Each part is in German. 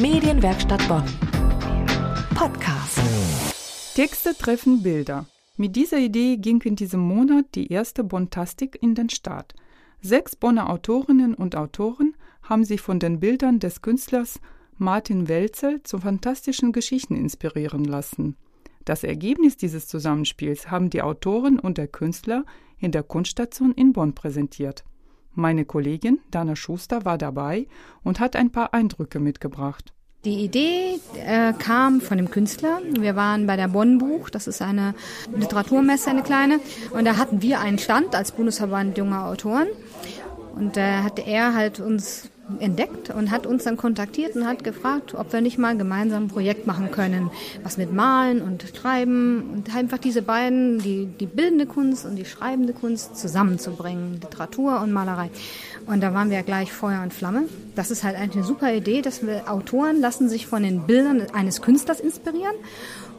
Medienwerkstatt Bonn. Podcast. Texte treffen Bilder. Mit dieser Idee ging in diesem Monat die erste Bontastik in den Start. Sechs Bonner Autorinnen und Autoren haben sich von den Bildern des Künstlers Martin Welzel zu fantastischen Geschichten inspirieren lassen. Das Ergebnis dieses Zusammenspiels haben die Autoren und der Künstler in der Kunststation in Bonn präsentiert. Meine Kollegin Dana Schuster war dabei und hat ein paar Eindrücke mitgebracht. Die Idee äh, kam von dem Künstler. Wir waren bei der Bonn Buch, das ist eine Literaturmesse, eine kleine, und da hatten wir einen Stand als Bundesverband junger Autoren. Und da äh, hatte er halt uns entdeckt und hat uns dann kontaktiert und hat gefragt, ob wir nicht mal gemeinsam ein Projekt machen können, was mit Malen und Schreiben und einfach diese beiden, die, die bildende Kunst und die schreibende Kunst zusammenzubringen, Literatur und Malerei. Und da waren wir gleich Feuer und Flamme. Das ist halt eigentlich eine super Idee, dass wir Autoren lassen sich von den Bildern eines Künstlers inspirieren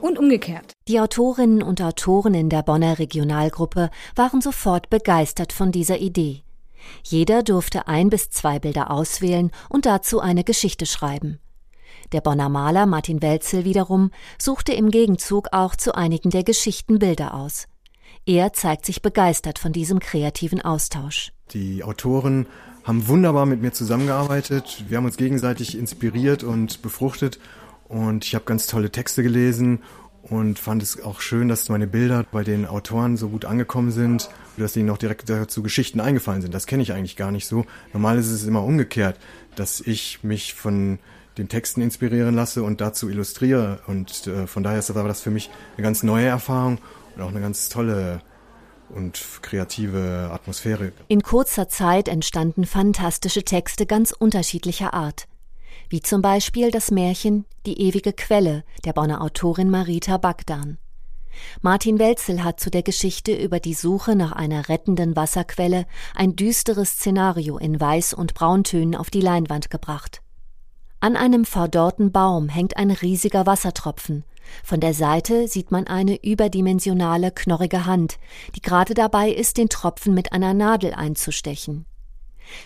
und umgekehrt. Die Autorinnen und Autoren in der Bonner Regionalgruppe waren sofort begeistert von dieser Idee. Jeder durfte ein bis zwei Bilder auswählen und dazu eine Geschichte schreiben. Der Bonner Maler Martin Welzel wiederum suchte im Gegenzug auch zu einigen der Geschichten Bilder aus. Er zeigt sich begeistert von diesem kreativen Austausch. Die Autoren haben wunderbar mit mir zusammengearbeitet. Wir haben uns gegenseitig inspiriert und befruchtet. Und ich habe ganz tolle Texte gelesen und fand es auch schön, dass meine Bilder bei den Autoren so gut angekommen sind, dass ihnen noch direkt dazu Geschichten eingefallen sind. Das kenne ich eigentlich gar nicht so. Normal ist es immer umgekehrt, dass ich mich von den Texten inspirieren lasse und dazu illustriere. Und äh, von daher ist das aber das für mich eine ganz neue Erfahrung und auch eine ganz tolle und kreative Atmosphäre. In kurzer Zeit entstanden fantastische Texte ganz unterschiedlicher Art wie zum Beispiel das Märchen Die ewige Quelle der Bonner Autorin Marita Bagdan. Martin Welzel hat zu der Geschichte über die Suche nach einer rettenden Wasserquelle ein düsteres Szenario in Weiß- und Brauntönen auf die Leinwand gebracht. An einem verdorrten Baum hängt ein riesiger Wassertropfen. Von der Seite sieht man eine überdimensionale, knorrige Hand, die gerade dabei ist, den Tropfen mit einer Nadel einzustechen.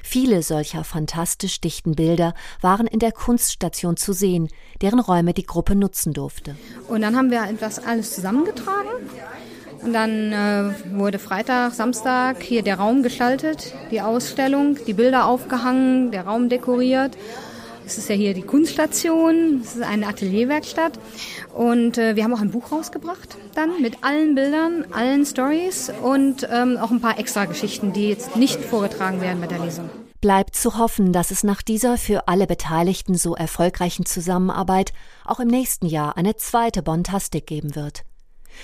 Viele solcher fantastisch dichten Bilder waren in der Kunststation zu sehen, deren Räume die Gruppe nutzen durfte. Und dann haben wir etwas alles zusammengetragen. Und dann äh, wurde Freitag, Samstag hier der Raum gestaltet, die Ausstellung, die Bilder aufgehangen, der Raum dekoriert. Es ist ja hier die Kunststation, es ist eine Atelierwerkstatt und äh, wir haben auch ein Buch rausgebracht dann mit allen Bildern, allen Stories und ähm, auch ein paar extra Geschichten, die jetzt nicht vorgetragen werden bei der Lesung. Bleibt zu hoffen, dass es nach dieser für alle Beteiligten so erfolgreichen Zusammenarbeit auch im nächsten Jahr eine zweite Bontastik geben wird.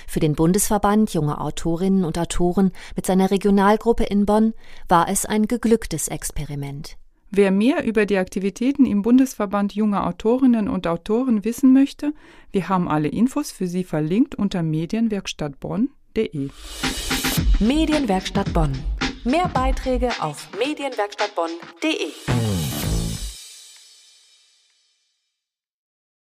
Für den Bundesverband junger Autorinnen und Autoren mit seiner Regionalgruppe in Bonn war es ein geglücktes Experiment. Wer mehr über die Aktivitäten im Bundesverband junger Autorinnen und Autoren wissen möchte, wir haben alle Infos für Sie verlinkt unter medienwerkstattbonn.de. Medienwerkstatt Bonn. Mehr Beiträge auf medienwerkstattbonn.de.